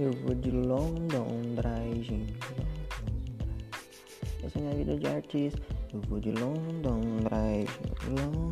Eu vou de London Drive. Essa é minha vida de artista. Eu vou de London Drive. London